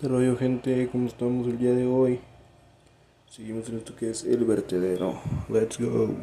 Pues, ¿Qué rollo gente? ¿Cómo estamos el día de hoy? Seguimos en esto que es el vertedero. Let's go.